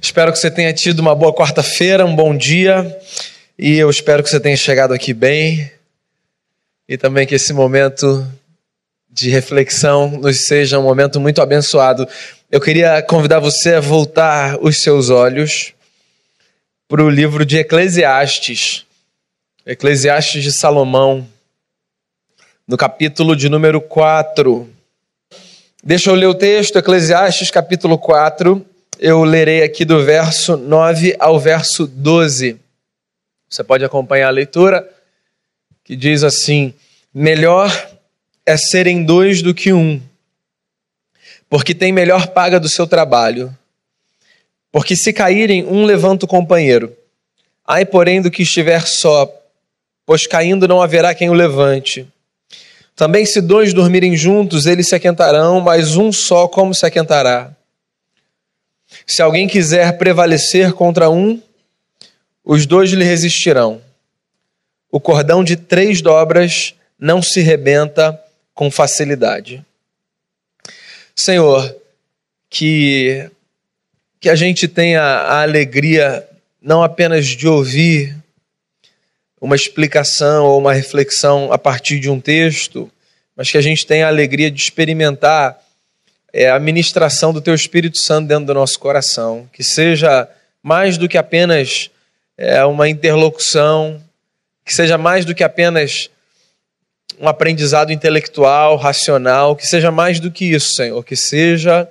Espero que você tenha tido uma boa quarta-feira, um bom dia, e eu espero que você tenha chegado aqui bem, e também que esse momento de reflexão nos seja um momento muito abençoado. Eu queria convidar você a voltar os seus olhos para o livro de Eclesiastes, Eclesiastes de Salomão, no capítulo de número 4. Deixa eu ler o texto, Eclesiastes capítulo 4, eu lerei aqui do verso 9 ao verso 12. Você pode acompanhar a leitura, que diz assim: Melhor é serem dois do que um, porque tem melhor paga do seu trabalho. Porque se caírem, um levanta o companheiro. Ai, porém, do que estiver só, pois caindo não haverá quem o levante. Também, se dois dormirem juntos, eles se aquentarão, mas um só como se aquentará? Se alguém quiser prevalecer contra um, os dois lhe resistirão. O cordão de três dobras não se rebenta com facilidade. Senhor, que, que a gente tenha a alegria não apenas de ouvir uma explicação ou uma reflexão a partir de um texto, mas que a gente tenha a alegria de experimentar é, a ministração do Teu Espírito Santo dentro do nosso coração, que seja mais do que apenas é, uma interlocução, que seja mais do que apenas um aprendizado intelectual, racional, que seja mais do que isso, Senhor, que seja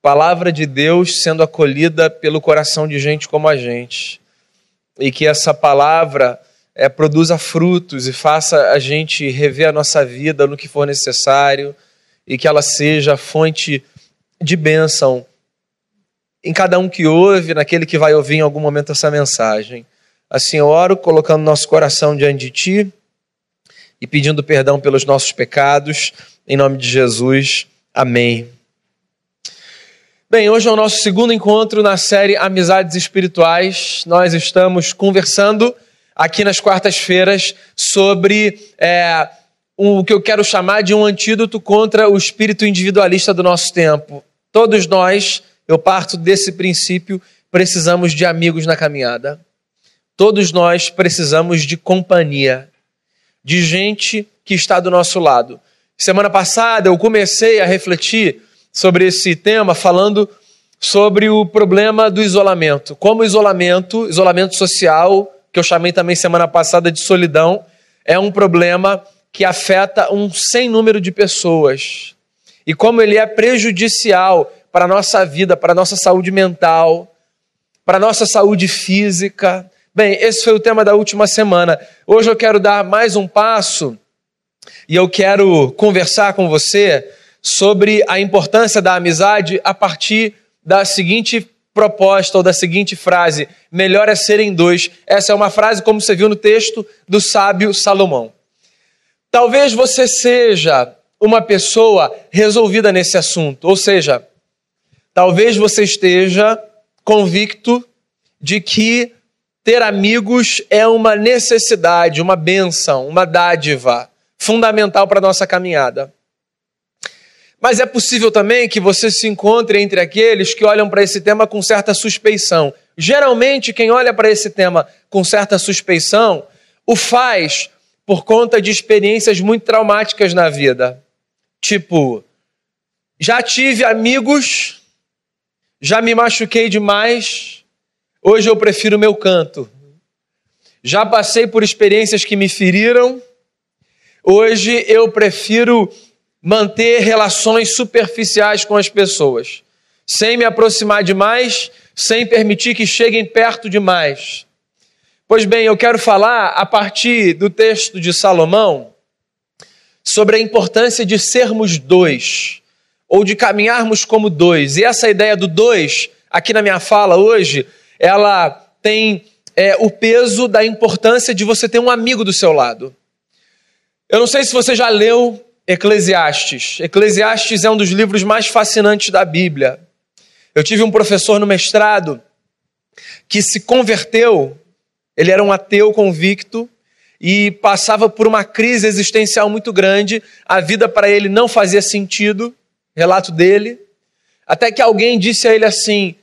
palavra de Deus sendo acolhida pelo coração de gente como a gente. E que essa palavra é, produza frutos e faça a gente rever a nossa vida no que for necessário e que ela seja fonte de bênção em cada um que ouve, naquele que vai ouvir em algum momento essa mensagem. Assim eu oro, colocando nosso coração diante de Ti e pedindo perdão pelos nossos pecados, em nome de Jesus. Amém. Bem, hoje é o nosso segundo encontro na série Amizades Espirituais. Nós estamos conversando aqui nas quartas-feiras sobre é, o que eu quero chamar de um antídoto contra o espírito individualista do nosso tempo. Todos nós, eu parto desse princípio, precisamos de amigos na caminhada. Todos nós precisamos de companhia, de gente que está do nosso lado. Semana passada eu comecei a refletir sobre esse tema falando sobre o problema do isolamento. Como o isolamento, isolamento social, que eu chamei também semana passada de solidão, é um problema que afeta um sem número de pessoas. E como ele é prejudicial para a nossa vida, para a nossa saúde mental, para a nossa saúde física. Bem, esse foi o tema da última semana. Hoje eu quero dar mais um passo e eu quero conversar com você sobre a importância da amizade a partir da seguinte proposta ou da seguinte frase: melhor é serem dois. Essa é uma frase, como você viu no texto, do sábio Salomão. Talvez você seja uma pessoa resolvida nesse assunto, ou seja, talvez você esteja convicto de que ter amigos é uma necessidade, uma benção, uma dádiva fundamental para a nossa caminhada. Mas é possível também que você se encontre entre aqueles que olham para esse tema com certa suspeição. Geralmente, quem olha para esse tema com certa suspeição o faz por conta de experiências muito traumáticas na vida. Tipo, já tive amigos, já me machuquei demais, hoje eu prefiro meu canto. Já passei por experiências que me feriram, hoje eu prefiro manter relações superficiais com as pessoas, sem me aproximar demais, sem permitir que cheguem perto demais. Pois bem, eu quero falar a partir do texto de Salomão sobre a importância de sermos dois, ou de caminharmos como dois. E essa ideia do dois, aqui na minha fala hoje, ela tem é, o peso da importância de você ter um amigo do seu lado. Eu não sei se você já leu Eclesiastes. Eclesiastes é um dos livros mais fascinantes da Bíblia. Eu tive um professor no mestrado que se converteu, ele era um ateu convicto e passava por uma crise existencial muito grande. A vida para ele não fazia sentido, relato dele. Até que alguém disse a ele assim: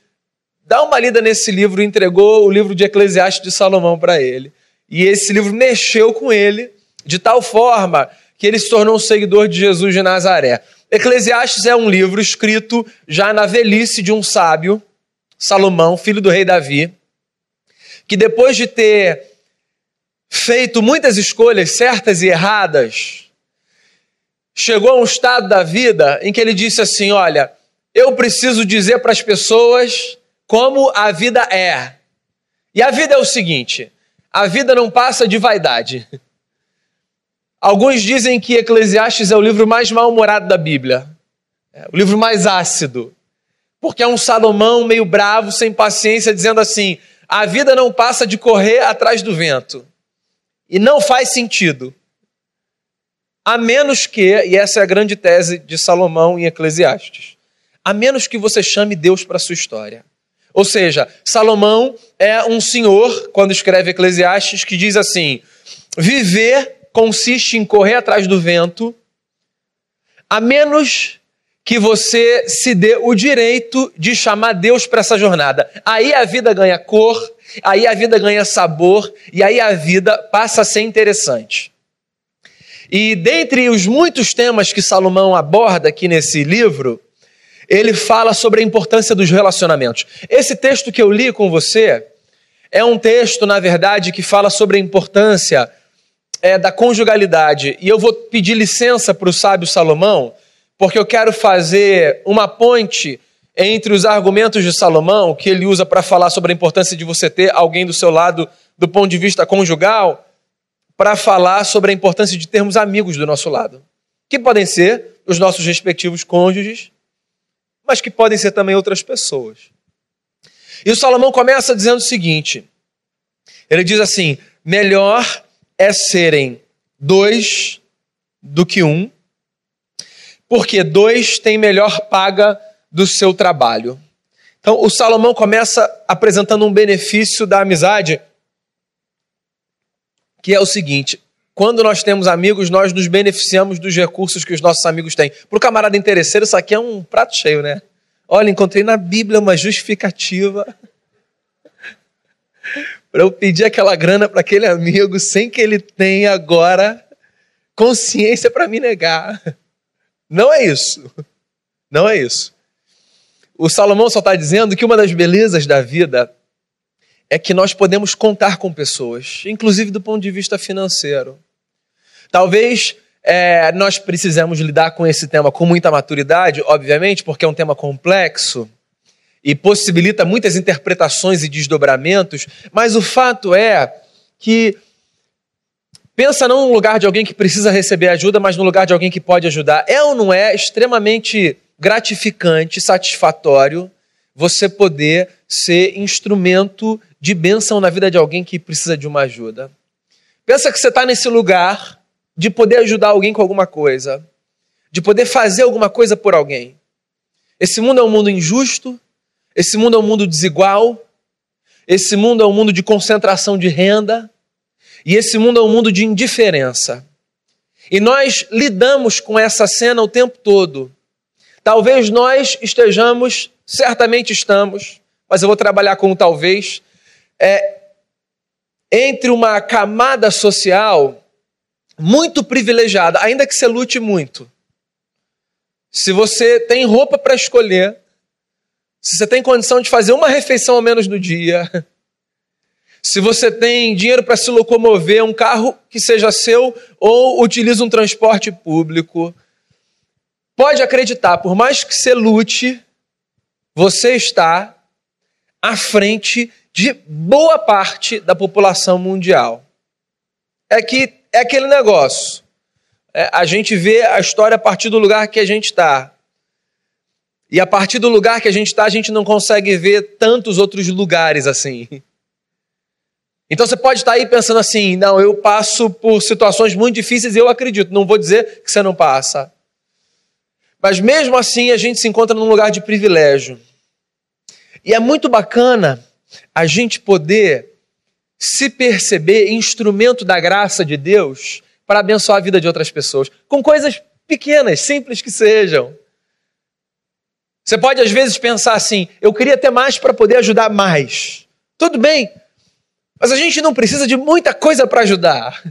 dá uma lida nesse livro, entregou o livro de Eclesiastes de Salomão para ele. E esse livro mexeu com ele de tal forma que ele se tornou um seguidor de Jesus de Nazaré. Eclesiastes é um livro escrito já na velhice de um sábio, Salomão, filho do rei Davi, que depois de ter feito muitas escolhas certas e erradas, chegou a um estado da vida em que ele disse assim: Olha, eu preciso dizer para as pessoas como a vida é. E a vida é o seguinte: a vida não passa de vaidade. Alguns dizem que Eclesiastes é o livro mais mal-humorado da Bíblia, é o livro mais ácido, porque é um Salomão meio bravo, sem paciência, dizendo assim: a vida não passa de correr atrás do vento. E não faz sentido. A menos que, e essa é a grande tese de Salomão em Eclesiastes, a menos que você chame Deus para sua história. Ou seja, Salomão é um senhor, quando escreve Eclesiastes, que diz assim: viver consiste em correr atrás do vento, a menos que você se dê o direito de chamar Deus para essa jornada. Aí a vida ganha cor, aí a vida ganha sabor e aí a vida passa a ser interessante. E dentre os muitos temas que Salomão aborda aqui nesse livro, ele fala sobre a importância dos relacionamentos. Esse texto que eu li com você é um texto, na verdade, que fala sobre a importância é, da conjugalidade. E eu vou pedir licença para o sábio Salomão, porque eu quero fazer uma ponte entre os argumentos de Salomão, que ele usa para falar sobre a importância de você ter alguém do seu lado do ponto de vista conjugal, para falar sobre a importância de termos amigos do nosso lado, que podem ser os nossos respectivos cônjuges, mas que podem ser também outras pessoas. E o Salomão começa dizendo o seguinte: ele diz assim: melhor é serem dois do que um, porque dois têm melhor paga do seu trabalho. Então, o Salomão começa apresentando um benefício da amizade, que é o seguinte: quando nós temos amigos, nós nos beneficiamos dos recursos que os nossos amigos têm. Para o camarada interesseiro, isso aqui é um prato cheio, né? Olha, encontrei na Bíblia uma justificativa para eu pedir aquela grana para aquele amigo sem que ele tenha agora consciência para me negar. Não é isso. Não é isso. O Salomão só está dizendo que uma das belezas da vida é que nós podemos contar com pessoas, inclusive do ponto de vista financeiro. Talvez é, nós precisamos lidar com esse tema com muita maturidade, obviamente, porque é um tema complexo e possibilita muitas interpretações e desdobramentos, mas o fato é que pensa não no lugar de alguém que precisa receber ajuda, mas no lugar de alguém que pode ajudar. É ou não é extremamente gratificante, satisfatório você poder ser instrumento de bênção na vida de alguém que precisa de uma ajuda? Pensa que você está nesse lugar de poder ajudar alguém com alguma coisa, de poder fazer alguma coisa por alguém. Esse mundo é um mundo injusto, esse mundo é um mundo desigual, esse mundo é um mundo de concentração de renda, e esse mundo é um mundo de indiferença. E nós lidamos com essa cena o tempo todo. Talvez nós estejamos, certamente estamos, mas eu vou trabalhar com talvez, é, entre uma camada social muito privilegiada, ainda que você lute muito. Se você tem roupa para escolher, se você tem condição de fazer uma refeição ao menos no dia, se você tem dinheiro para se locomover, um carro que seja seu ou utiliza um transporte público, pode acreditar, por mais que você lute, você está à frente de boa parte da população mundial. É que é aquele negócio. É, a gente vê a história a partir do lugar que a gente está. E a partir do lugar que a gente está, a gente não consegue ver tantos outros lugares assim. Então você pode estar aí pensando assim: não, eu passo por situações muito difíceis e eu acredito. Não vou dizer que você não passa. Mas mesmo assim a gente se encontra num lugar de privilégio. E é muito bacana a gente poder se perceber instrumento da graça de Deus para abençoar a vida de outras pessoas, com coisas pequenas, simples que sejam. Você pode às vezes pensar assim: eu queria ter mais para poder ajudar mais. Tudo bem, mas a gente não precisa de muita coisa para ajudar.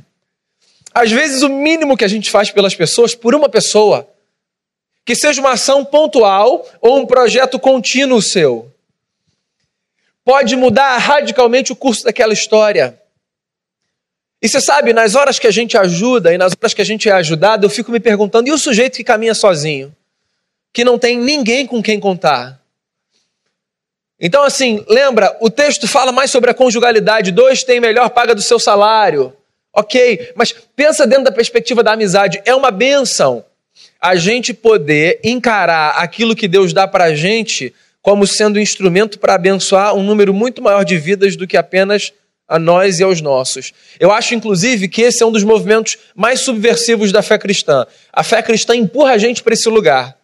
Às vezes, o mínimo que a gente faz pelas pessoas, por uma pessoa, que seja uma ação pontual ou um projeto contínuo seu, pode mudar radicalmente o curso daquela história. E você sabe, nas horas que a gente ajuda e nas horas que a gente é ajudado, eu fico me perguntando: e o sujeito que caminha sozinho? Que não tem ninguém com quem contar? Então, assim, lembra, o texto fala mais sobre a conjugalidade. Dois têm melhor paga do seu salário. Ok, mas pensa dentro da perspectiva da amizade. É uma benção a gente poder encarar aquilo que Deus dá para a gente como sendo um instrumento para abençoar um número muito maior de vidas do que apenas a nós e aos nossos. Eu acho, inclusive, que esse é um dos movimentos mais subversivos da fé cristã. A fé cristã empurra a gente para esse lugar.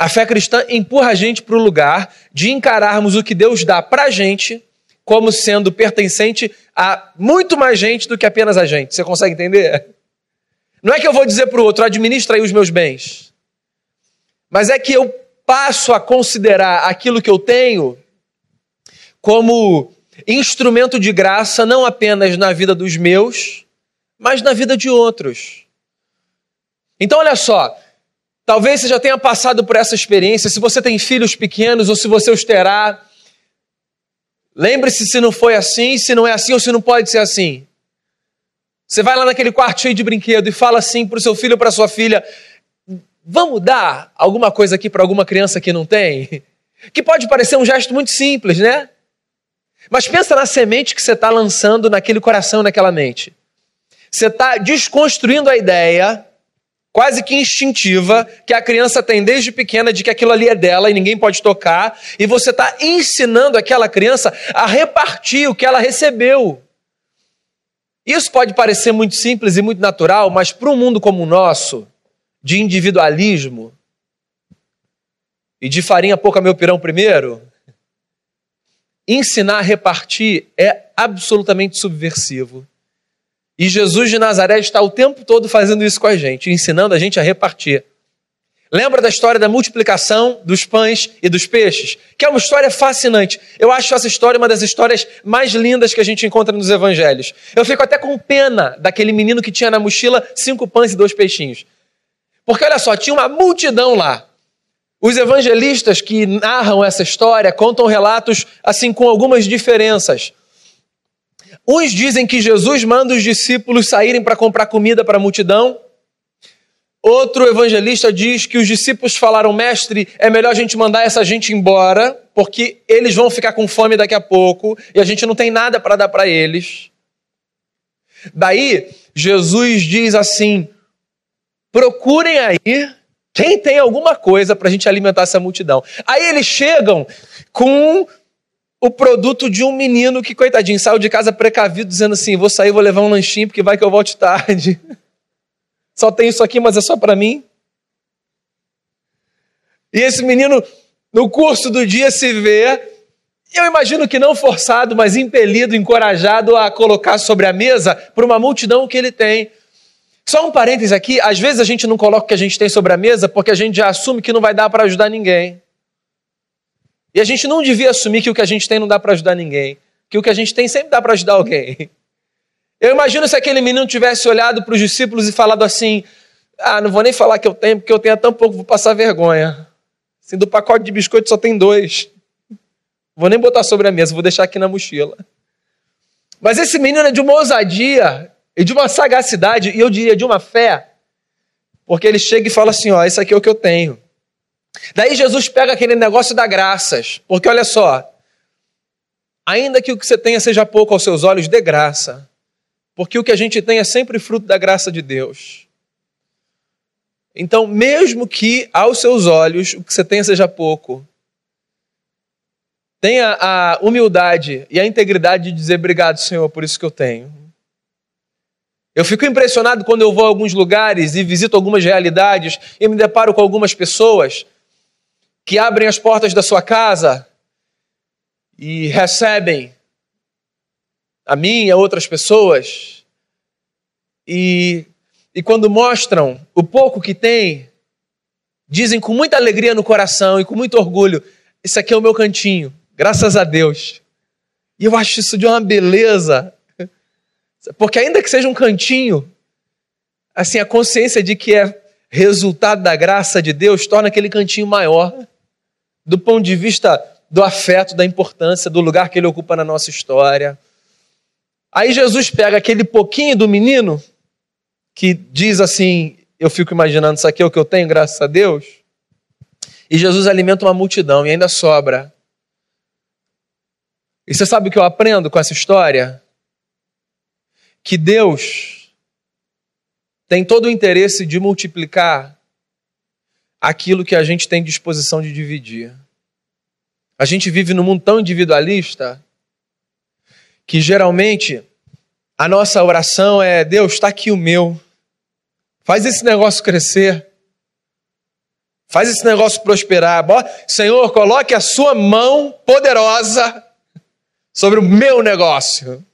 A fé cristã empurra a gente para o lugar de encararmos o que Deus dá para a gente como sendo pertencente a muito mais gente do que apenas a gente. Você consegue entender? Não é que eu vou dizer para o outro, administra aí os meus bens. Mas é que eu passo a considerar aquilo que eu tenho como instrumento de graça, não apenas na vida dos meus, mas na vida de outros. Então, olha só, talvez você já tenha passado por essa experiência, se você tem filhos pequenos ou se você os terá. Lembre-se se não foi assim, se não é assim ou se não pode ser assim. Você vai lá naquele quarto cheio de brinquedo e fala assim para o seu filho ou para sua filha: vamos dar alguma coisa aqui para alguma criança que não tem? Que pode parecer um gesto muito simples, né? Mas pensa na semente que você está lançando naquele coração, naquela mente. Você está desconstruindo a ideia, quase que instintiva, que a criança tem desde pequena de que aquilo ali é dela e ninguém pode tocar, e você está ensinando aquela criança a repartir o que ela recebeu. Isso pode parecer muito simples e muito natural, mas para um mundo como o nosso, de individualismo e de farinha pouca meu pirão primeiro, ensinar a repartir é absolutamente subversivo. E Jesus de Nazaré está o tempo todo fazendo isso com a gente, ensinando a gente a repartir. Lembra da história da multiplicação dos pães e dos peixes? Que é uma história fascinante. Eu acho essa história uma das histórias mais lindas que a gente encontra nos evangelhos. Eu fico até com pena daquele menino que tinha na mochila cinco pães e dois peixinhos. Porque olha só, tinha uma multidão lá. Os evangelistas que narram essa história contam relatos assim com algumas diferenças. Uns dizem que Jesus manda os discípulos saírem para comprar comida para a multidão. Outro evangelista diz que os discípulos falaram: Mestre, é melhor a gente mandar essa gente embora, porque eles vão ficar com fome daqui a pouco e a gente não tem nada para dar para eles. Daí, Jesus diz assim: procurem aí quem tem alguma coisa para a gente alimentar essa multidão. Aí eles chegam com o produto de um menino que, coitadinho, saiu de casa precavido, dizendo assim: vou sair, vou levar um lanchinho, porque vai que eu volte tarde. Só tem isso aqui, mas é só para mim. E esse menino, no curso do dia, se vê, eu imagino que não forçado, mas impelido, encorajado a colocar sobre a mesa para uma multidão que ele tem. Só um parêntese aqui, às vezes a gente não coloca o que a gente tem sobre a mesa porque a gente já assume que não vai dar para ajudar ninguém. E a gente não devia assumir que o que a gente tem não dá para ajudar ninguém, que o que a gente tem sempre dá para ajudar alguém. Eu imagino se aquele menino tivesse olhado para os discípulos e falado assim: Ah, não vou nem falar que eu tenho, porque eu tenho tão pouco, vou passar vergonha. Assim, do pacote de biscoito só tem dois. Vou nem botar sobre a mesa, vou deixar aqui na mochila. Mas esse menino é de uma ousadia e de uma sagacidade, e eu diria de uma fé, porque ele chega e fala assim: Ó, isso aqui é o que eu tenho. Daí Jesus pega aquele negócio da graças, porque olha só, ainda que o que você tenha seja pouco aos seus olhos, dê graça, porque o que a gente tem é sempre fruto da graça de Deus. Então, mesmo que aos seus olhos o que você tenha seja pouco, tenha a humildade e a integridade de dizer obrigado, Senhor, por isso que eu tenho. Eu fico impressionado quando eu vou a alguns lugares e visito algumas realidades e me deparo com algumas pessoas que abrem as portas da sua casa e recebem a mim e a outras pessoas e, e quando mostram o pouco que têm, dizem com muita alegria no coração e com muito orgulho: Esse aqui é o meu cantinho, graças a Deus. E eu acho isso de uma beleza, porque ainda que seja um cantinho, assim, a consciência de que é resultado da graça de Deus torna aquele cantinho maior, do ponto de vista do afeto, da importância, do lugar que ele ocupa na nossa história. Aí Jesus pega aquele pouquinho do menino, que diz assim: Eu fico imaginando, isso aqui é o que eu tenho, graças a Deus. E Jesus alimenta uma multidão e ainda sobra. E você sabe o que eu aprendo com essa história? Que Deus tem todo o interesse de multiplicar aquilo que a gente tem disposição de dividir. A gente vive num mundo tão individualista que geralmente a nossa oração é: Deus, está aqui o meu, faz esse negócio crescer. Faz esse negócio prosperar. Senhor, coloque a sua mão poderosa sobre o meu negócio.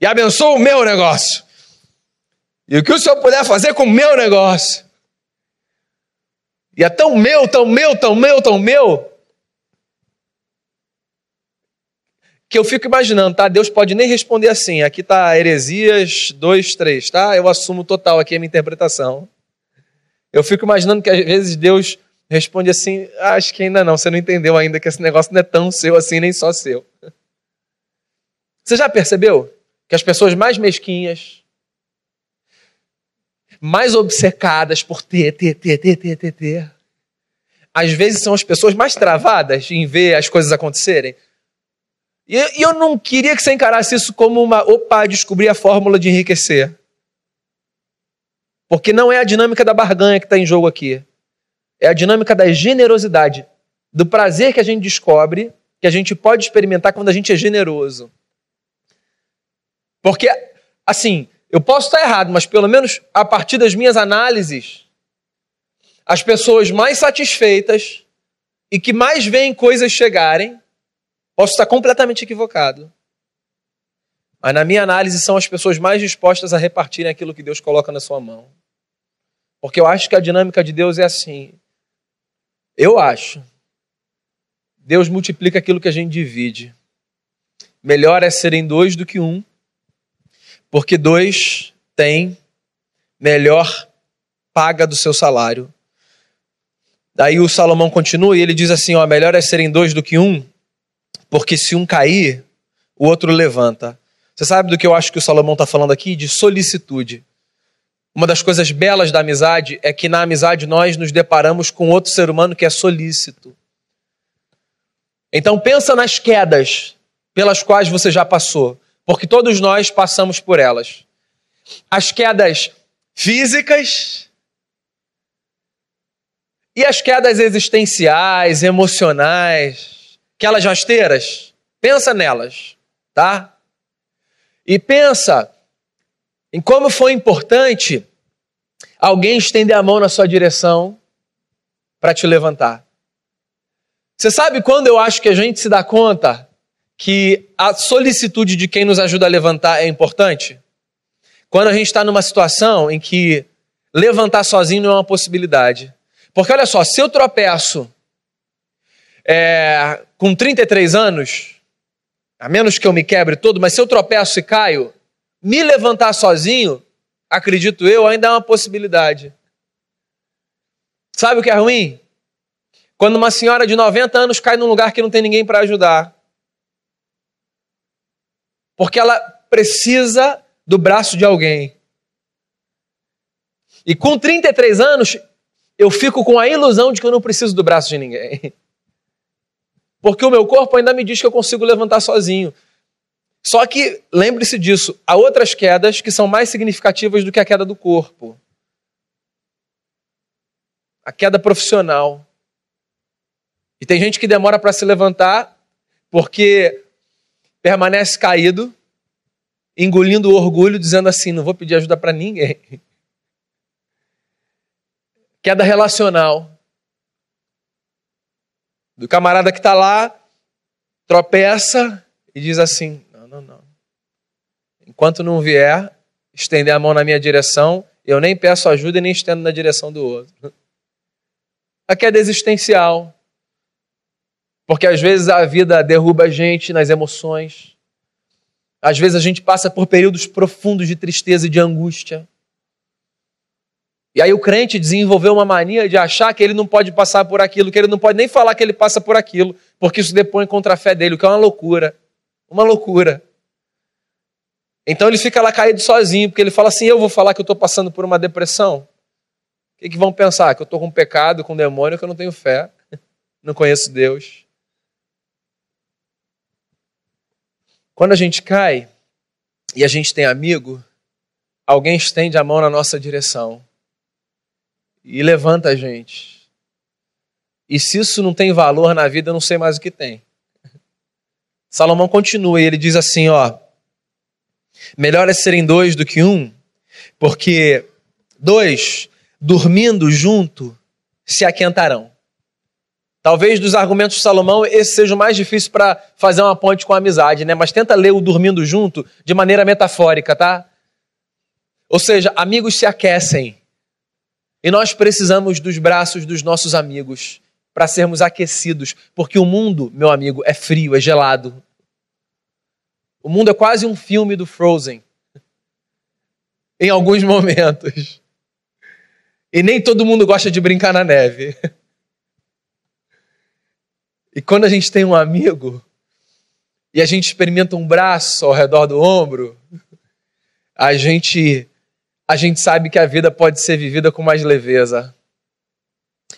E abençoa o meu negócio. E o que o Senhor puder fazer com o meu negócio. E é tão meu, tão meu, tão meu, tão meu, que eu fico imaginando, tá? Deus pode nem responder assim. Aqui tá Heresias 2, 3, tá? Eu assumo total aqui a minha interpretação. Eu fico imaginando que às vezes Deus responde assim: ah, acho que ainda não, você não entendeu ainda que esse negócio não é tão seu assim, nem só seu. Você já percebeu que as pessoas mais mesquinhas, mais obcecadas por ter, ter, ter, ter, ter, ter, ter, às vezes são as pessoas mais travadas em ver as coisas acontecerem? E eu não queria que você encarasse isso como uma, opa, descobrir a fórmula de enriquecer. Porque não é a dinâmica da barganha que está em jogo aqui. É a dinâmica da generosidade, do prazer que a gente descobre, que a gente pode experimentar quando a gente é generoso. Porque, assim, eu posso estar errado, mas pelo menos a partir das minhas análises, as pessoas mais satisfeitas e que mais veem coisas chegarem, posso estar completamente equivocado. Mas na minha análise são as pessoas mais dispostas a repartirem aquilo que Deus coloca na sua mão. Porque eu acho que a dinâmica de Deus é assim. Eu acho. Deus multiplica aquilo que a gente divide. Melhor é serem dois do que um, porque dois têm melhor paga do seu salário. Daí o Salomão continua e ele diz assim: ó, melhor é serem dois do que um, porque se um cair, o outro levanta. Você sabe do que eu acho que o Salomão está falando aqui? De solicitude. Uma das coisas belas da amizade é que na amizade nós nos deparamos com outro ser humano que é solícito. Então pensa nas quedas pelas quais você já passou porque todos nós passamos por elas. As quedas físicas e as quedas existenciais, emocionais, aquelas rasteiras. Pensa nelas, tá? E pensa em como foi importante alguém estender a mão na sua direção para te levantar. Você sabe quando eu acho que a gente se dá conta que a solicitude de quem nos ajuda a levantar é importante? Quando a gente está numa situação em que levantar sozinho não é uma possibilidade. Porque olha só, se eu tropeço é, com 33 anos, a menos que eu me quebre todo, mas se eu tropeço e caio, me levantar sozinho, acredito eu, ainda é uma possibilidade. Sabe o que é ruim? Quando uma senhora de 90 anos cai num lugar que não tem ninguém para ajudar. Porque ela precisa do braço de alguém. E com 33 anos, eu fico com a ilusão de que eu não preciso do braço de ninguém. Porque o meu corpo ainda me diz que eu consigo levantar sozinho. Só que, lembre-se disso, há outras quedas que são mais significativas do que a queda do corpo. A queda profissional. E tem gente que demora para se levantar porque permanece caído, engolindo o orgulho, dizendo assim: não vou pedir ajuda para ninguém. Queda relacional. Do camarada que está lá, tropeça e diz assim: não, não, não. Enquanto não vier, estender a mão na minha direção, eu nem peço ajuda e nem estendo na direção do outro. a queda existencial. Porque às vezes a vida derruba a gente nas emoções. Às vezes a gente passa por períodos profundos de tristeza e de angústia. E aí o crente desenvolveu uma mania de achar que ele não pode passar por aquilo, que ele não pode nem falar que ele passa por aquilo, porque isso depõe contra a fé dele, o que é uma loucura. Uma loucura. Então ele fica lá caído sozinho, porque ele fala assim: eu vou falar que eu estou passando por uma depressão. O que, que vão pensar? Que eu estou com pecado, com demônio, que eu não tenho fé, não conheço Deus. Quando a gente cai e a gente tem amigo, alguém estende a mão na nossa direção e levanta a gente. E se isso não tem valor na vida, eu não sei mais o que tem. Salomão continua e ele diz assim, ó: Melhor é serem dois do que um, porque dois dormindo junto se aquentarão. Talvez dos argumentos de Salomão esse seja o mais difícil para fazer uma ponte com a amizade, né? Mas tenta ler o dormindo junto de maneira metafórica, tá? Ou seja, amigos se aquecem. E nós precisamos dos braços dos nossos amigos para sermos aquecidos, porque o mundo, meu amigo, é frio, é gelado. O mundo é quase um filme do Frozen. Em alguns momentos. E nem todo mundo gosta de brincar na neve. E quando a gente tem um amigo e a gente experimenta um braço ao redor do ombro, a gente a gente sabe que a vida pode ser vivida com mais leveza.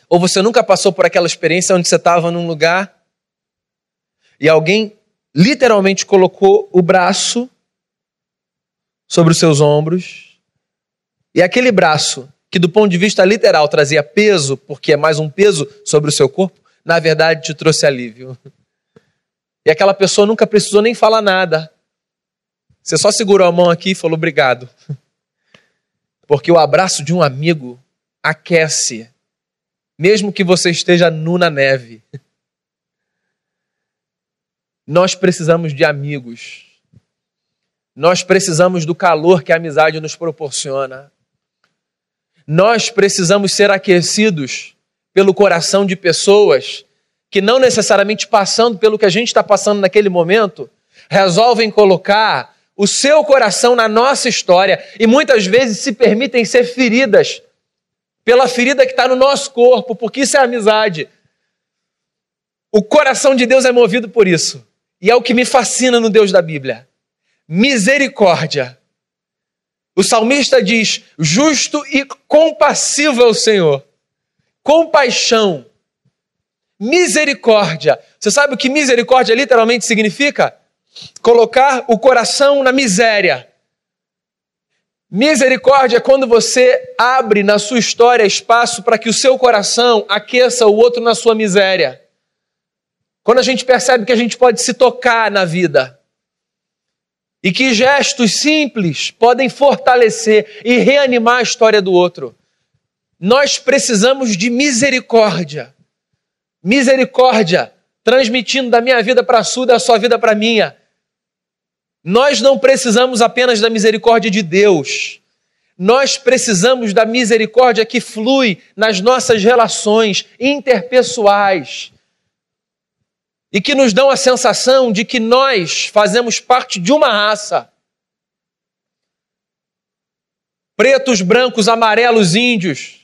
Ou você nunca passou por aquela experiência onde você estava num lugar e alguém literalmente colocou o braço sobre os seus ombros, e aquele braço, que do ponto de vista literal trazia peso, porque é mais um peso sobre o seu corpo, na verdade te trouxe alívio. E aquela pessoa nunca precisou nem falar nada. Você só segurou a mão aqui e falou obrigado. Porque o abraço de um amigo aquece, mesmo que você esteja nu na neve. Nós precisamos de amigos. Nós precisamos do calor que a amizade nos proporciona. Nós precisamos ser aquecidos pelo coração de pessoas que, não necessariamente passando pelo que a gente está passando naquele momento, resolvem colocar o seu coração na nossa história e muitas vezes se permitem ser feridas pela ferida que está no nosso corpo, porque isso é amizade. O coração de Deus é movido por isso. E é o que me fascina no Deus da Bíblia: misericórdia. O salmista diz: justo e compassivo é o Senhor, compaixão, misericórdia. Você sabe o que misericórdia literalmente significa? Colocar o coração na miséria. Misericórdia é quando você abre na sua história espaço para que o seu coração aqueça o outro na sua miséria. Quando a gente percebe que a gente pode se tocar na vida e que gestos simples podem fortalecer e reanimar a história do outro. Nós precisamos de misericórdia. Misericórdia, transmitindo da minha vida para a sua, da sua vida para a minha. Nós não precisamos apenas da misericórdia de Deus. Nós precisamos da misericórdia que flui nas nossas relações interpessoais e que nos dão a sensação de que nós fazemos parte de uma raça. Pretos, brancos, amarelos, índios,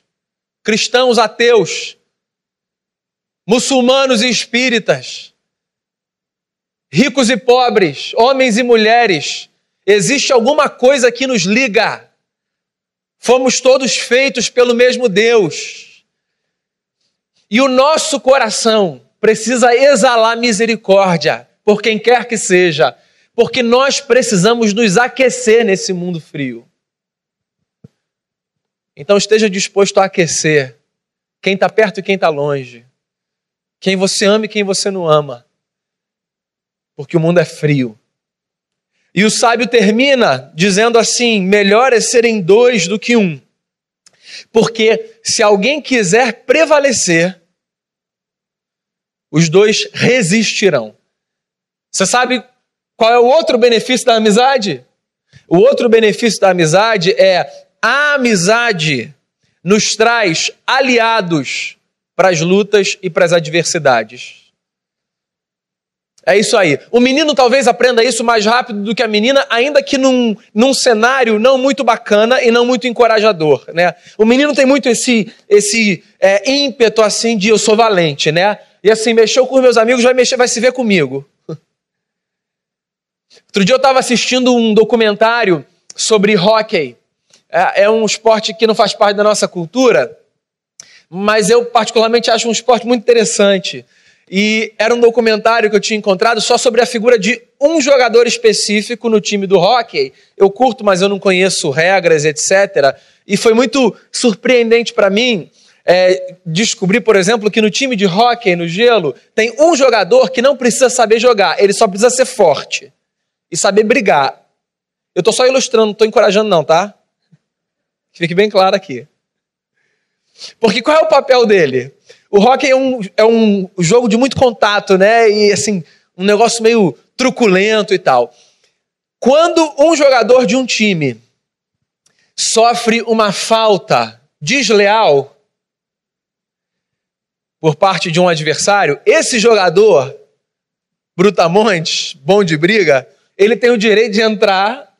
cristãos, ateus, muçulmanos e espíritas, ricos e pobres, homens e mulheres, existe alguma coisa que nos liga. Fomos todos feitos pelo mesmo Deus. E o nosso coração precisa exalar misericórdia por quem quer que seja, porque nós precisamos nos aquecer nesse mundo frio. Então esteja disposto a aquecer quem está perto e quem está longe, quem você ama e quem você não ama, porque o mundo é frio. E o sábio termina dizendo assim: melhor é serem dois do que um. Porque se alguém quiser prevalecer, os dois resistirão. Você sabe qual é o outro benefício da amizade? O outro benefício da amizade é a amizade nos traz aliados para as lutas e para as adversidades. É isso aí. O menino talvez aprenda isso mais rápido do que a menina, ainda que num, num cenário não muito bacana e não muito encorajador, né? O menino tem muito esse, esse é, ímpeto assim de eu sou valente, né? E assim, mexeu com os meus amigos, vai mexer, vai se ver comigo. Outro dia eu estava assistindo um documentário sobre hockey. É, é um esporte que não faz parte da nossa cultura, mas eu particularmente acho um esporte muito interessante. E era um documentário que eu tinha encontrado só sobre a figura de um jogador específico no time do hockey. Eu curto, mas eu não conheço regras, etc. E foi muito surpreendente para mim é, descobrir, por exemplo, que no time de hockey, no gelo, tem um jogador que não precisa saber jogar, ele só precisa ser forte e saber brigar. Eu estou só ilustrando, não estou encorajando, não, tá? Que fique bem claro aqui. Porque qual é o papel dele? O hockey é um, é um jogo de muito contato, né? E assim, um negócio meio truculento e tal. Quando um jogador de um time sofre uma falta desleal por parte de um adversário, esse jogador, brutamontes, bom de briga, ele tem o direito de entrar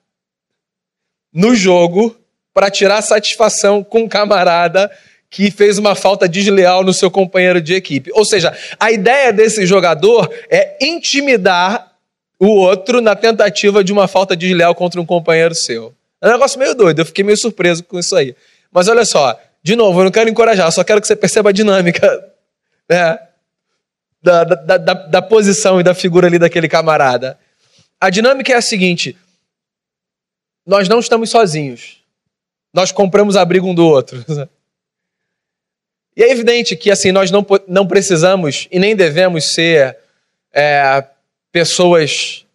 no jogo para tirar satisfação com o camarada que fez uma falta desleal no seu companheiro de equipe. Ou seja, a ideia desse jogador é intimidar o outro na tentativa de uma falta desleal contra um companheiro seu. É um negócio meio doido, eu fiquei meio surpreso com isso aí. Mas olha só, de novo, eu não quero encorajar, só quero que você perceba a dinâmica né, da, da, da, da posição e da figura ali daquele camarada. A dinâmica é a seguinte: nós não estamos sozinhos. Nós compramos abrigo um do outro. E é evidente que assim nós não, não precisamos e nem devemos ser é, pessoas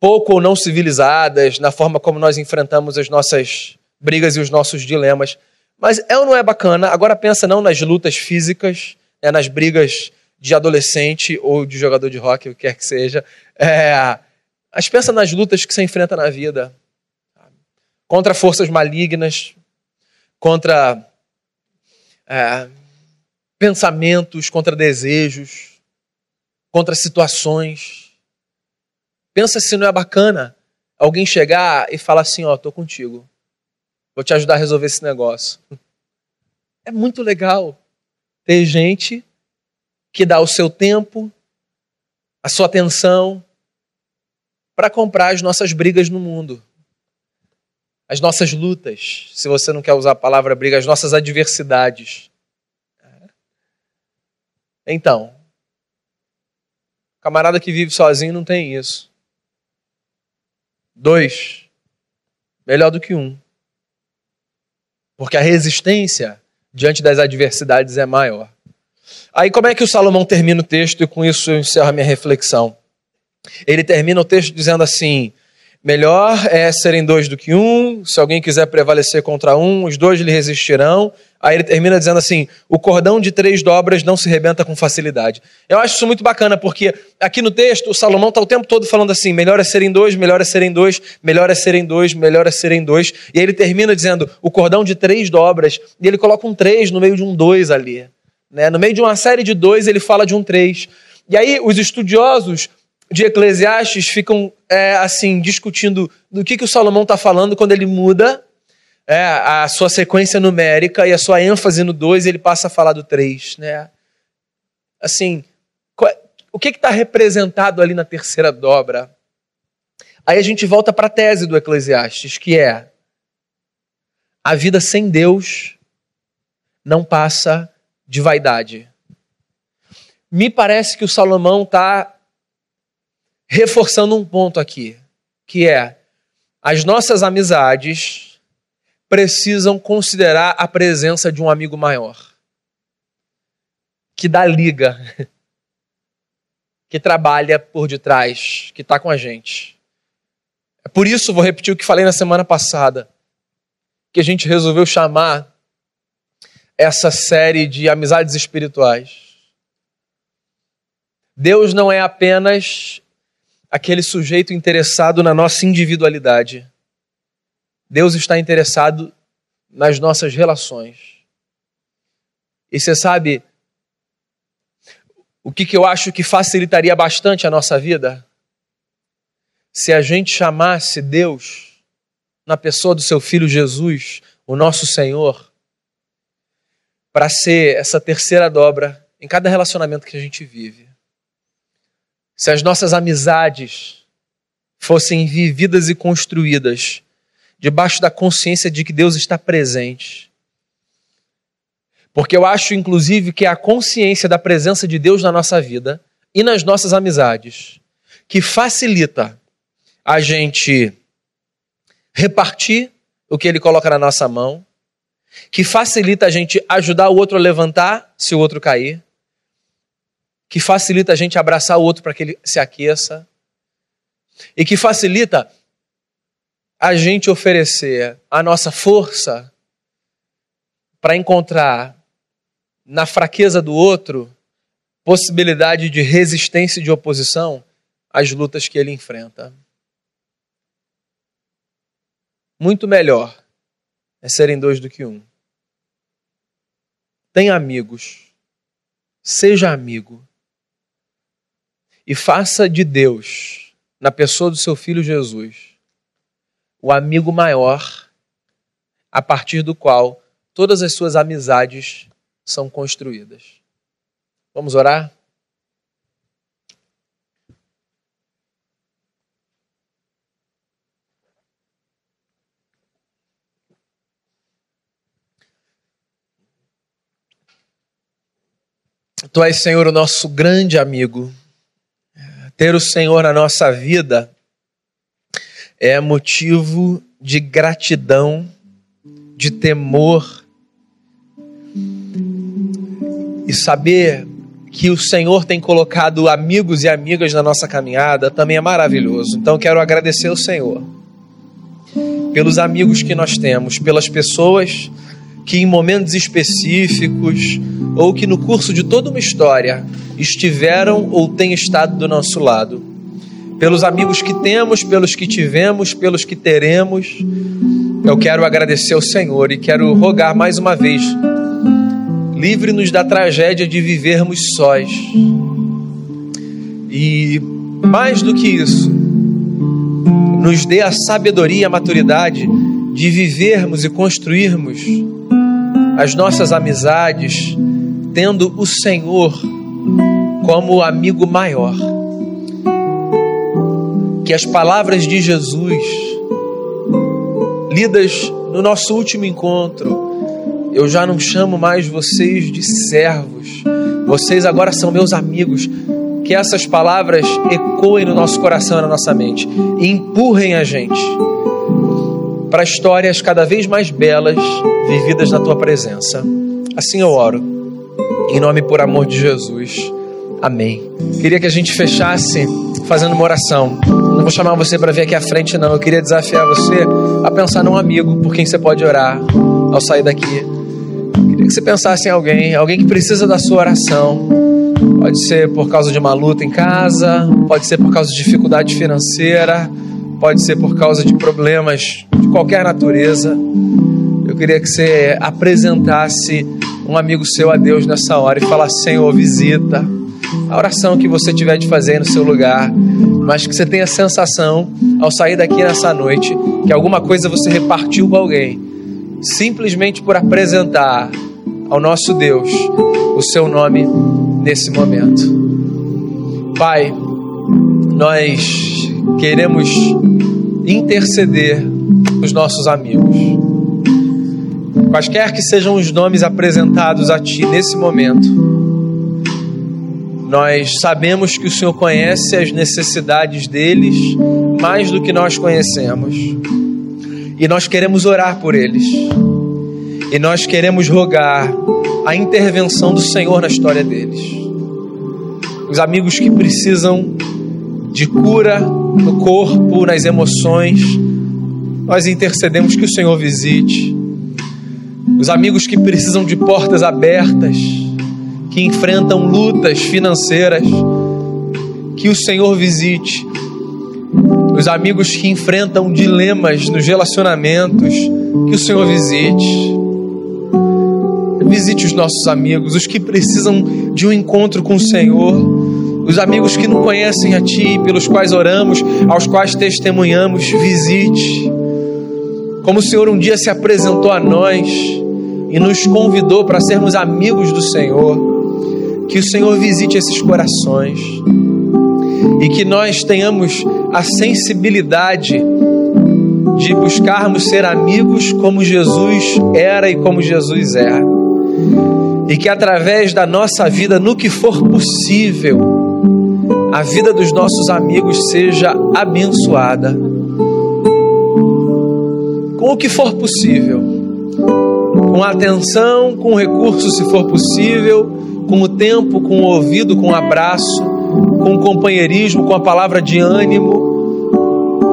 pouco ou não civilizadas na forma como nós enfrentamos as nossas brigas e os nossos dilemas. Mas é ou não é bacana? Agora pensa não nas lutas físicas, é nas brigas de adolescente ou de jogador de rock, o que quer que seja. É, mas pensa nas lutas que você enfrenta na vida. Contra forças malignas, contra é, pensamentos, contra desejos, contra situações. Pensa se não é bacana alguém chegar e falar assim: Ó, oh, tô contigo, vou te ajudar a resolver esse negócio. É muito legal ter gente que dá o seu tempo, a sua atenção, para comprar as nossas brigas no mundo as nossas lutas, se você não quer usar a palavra briga, as nossas adversidades. Então, camarada que vive sozinho não tem isso. Dois, melhor do que um. Porque a resistência diante das adversidades é maior. Aí, como é que o Salomão termina o texto? E com isso eu encerro a minha reflexão. Ele termina o texto dizendo assim: Melhor é serem dois do que um. Se alguém quiser prevalecer contra um, os dois lhe resistirão. Aí ele termina dizendo assim: o cordão de três dobras não se rebenta com facilidade. Eu acho isso muito bacana, porque aqui no texto o Salomão está o tempo todo falando assim: melhor é serem dois, melhor é serem dois, melhor é serem dois, melhor é serem dois. E aí ele termina dizendo o cordão de três dobras, e ele coloca um três no meio de um dois ali. Né? No meio de uma série de dois, ele fala de um três. E aí os estudiosos de Eclesiastes ficam é, assim discutindo do que, que o Salomão está falando quando ele muda é, a sua sequência numérica e a sua ênfase no 2 ele passa a falar do 3. Né? Assim, qual, o que está representado ali na terceira dobra? Aí a gente volta para a tese do Eclesiastes, que é a vida sem Deus não passa de vaidade. Me parece que o Salomão está reforçando um ponto aqui, que é as nossas amizades precisam considerar a presença de um amigo maior, que dá liga, que trabalha por detrás, que está com a gente. É por isso, vou repetir o que falei na semana passada, que a gente resolveu chamar essa série de amizades espirituais. Deus não é apenas aquele sujeito interessado na nossa individualidade. Deus está interessado nas nossas relações. E você sabe, O que, que eu acho que facilitaria bastante a nossa vida? Se a gente chamasse Deus, na pessoa do seu filho Jesus, o nosso Senhor, para ser essa terceira dobra em cada relacionamento que a gente vive. Se as nossas amizades fossem vividas e construídas debaixo da consciência de que Deus está presente. Porque eu acho, inclusive, que é a consciência da presença de Deus na nossa vida e nas nossas amizades que facilita a gente repartir o que Ele coloca na nossa mão, que facilita a gente ajudar o outro a levantar se o outro cair, que facilita a gente abraçar o outro para que ele se aqueça, e que facilita a gente oferecer a nossa força para encontrar na fraqueza do outro possibilidade de resistência e de oposição às lutas que ele enfrenta. Muito melhor é serem dois do que um. Tenha amigos, seja amigo e faça de Deus, na pessoa do seu filho Jesus, o amigo maior a partir do qual todas as suas amizades são construídas. Vamos orar? Tu és, Senhor, o nosso grande amigo. Ter o Senhor na nossa vida é motivo de gratidão, de temor. E saber que o Senhor tem colocado amigos e amigas na nossa caminhada também é maravilhoso. Então quero agradecer ao Senhor pelos amigos que nós temos, pelas pessoas que em momentos específicos ou que no curso de toda uma história estiveram ou têm estado do nosso lado pelos amigos que temos, pelos que tivemos, pelos que teremos. Eu quero agradecer ao Senhor e quero rogar mais uma vez: livre-nos da tragédia de vivermos sós. E mais do que isso, nos dê a sabedoria e a maturidade de vivermos e construirmos as nossas amizades tendo o Senhor como amigo maior. Que as palavras de Jesus, lidas no nosso último encontro, eu já não chamo mais vocês de servos, vocês agora são meus amigos. Que essas palavras ecoem no nosso coração e na nossa mente. E empurrem a gente para histórias cada vez mais belas vividas na tua presença. Assim eu oro, em nome e por amor de Jesus. Amém. Queria que a gente fechasse fazendo uma oração. Não vou chamar você para vir aqui à frente, não. Eu queria desafiar você a pensar num amigo por quem você pode orar ao sair daqui. Queria que você pensasse em alguém, alguém que precisa da sua oração. Pode ser por causa de uma luta em casa, pode ser por causa de dificuldade financeira, pode ser por causa de problemas de qualquer natureza. Eu queria que você apresentasse um amigo seu a Deus nessa hora e falasse: Senhor, visita a oração que você tiver de fazer no seu lugar, mas que você tenha a sensação, ao sair daqui nessa noite, que alguma coisa você repartiu com alguém, simplesmente por apresentar ao nosso Deus o seu nome nesse momento. Pai, nós queremos interceder os nossos amigos. Quaisquer que sejam os nomes apresentados a Ti nesse momento, nós sabemos que o Senhor conhece as necessidades deles mais do que nós conhecemos. E nós queremos orar por eles. E nós queremos rogar a intervenção do Senhor na história deles. Os amigos que precisam de cura no corpo, nas emoções, nós intercedemos que o Senhor visite. Os amigos que precisam de portas abertas, que enfrentam lutas financeiras, que o Senhor visite. Os amigos que enfrentam dilemas nos relacionamentos, que o Senhor visite. visite os nossos amigos, os que precisam de um encontro com o Senhor, os amigos que não conhecem a Ti, pelos quais oramos, aos quais testemunhamos, visite. Como o Senhor um dia se apresentou a nós e nos convidou para sermos amigos do Senhor, que o Senhor visite esses corações e que nós tenhamos a sensibilidade de buscarmos ser amigos como Jesus era e como Jesus é. E que através da nossa vida, no que for possível, a vida dos nossos amigos seja abençoada. Com o que for possível, com atenção, com recurso, se for possível, com o tempo, com o ouvido, com o abraço, com o companheirismo, com a palavra de ânimo,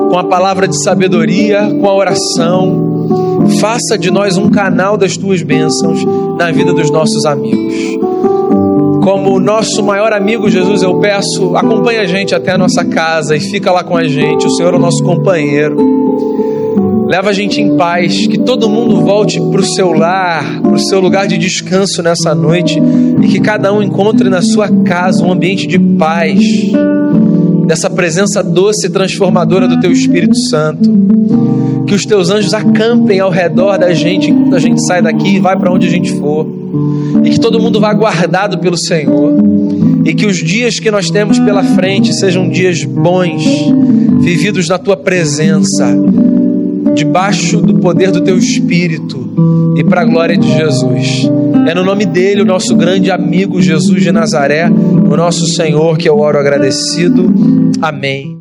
com a palavra de sabedoria, com a oração. Faça de nós um canal das tuas bênçãos na vida dos nossos amigos. Como nosso maior amigo Jesus, eu peço, acompanha a gente até a nossa casa e fica lá com a gente. O Senhor é o nosso companheiro. Leva a gente em paz, que todo mundo volte para o seu lar, para o seu lugar de descanso nessa noite e que cada um encontre na sua casa um ambiente de paz dessa presença doce e transformadora do Teu Espírito Santo. Que os Teus anjos acampem ao redor da gente enquanto a gente sai daqui e vai para onde a gente for. E que todo mundo vá guardado pelo Senhor. E que os dias que nós temos pela frente sejam dias bons, vividos na Tua presença, debaixo do poder do Teu Espírito e para a glória de Jesus. É no nome dele, o nosso grande amigo Jesus de Nazaré, o nosso Senhor, que eu oro agradecido. Amém.